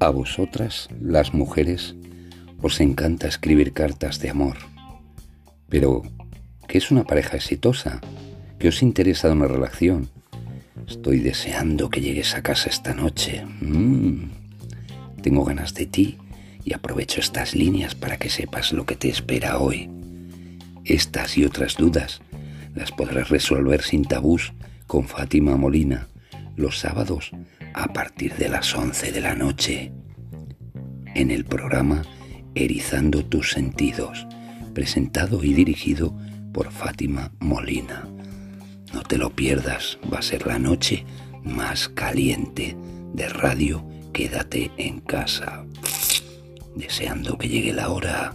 A vosotras, las mujeres, os encanta escribir cartas de amor. Pero, ¿qué es una pareja exitosa? ¿Qué os interesa de una relación? Estoy deseando que llegues a casa esta noche. Mm. Tengo ganas de ti y aprovecho estas líneas para que sepas lo que te espera hoy. Estas y otras dudas las podrás resolver sin tabús con Fátima Molina los sábados a partir de las 11 de la noche en el programa Erizando tus sentidos, presentado y dirigido por Fátima Molina. No te lo pierdas, va a ser la noche más caliente de radio. Quédate en casa, deseando que llegue la hora.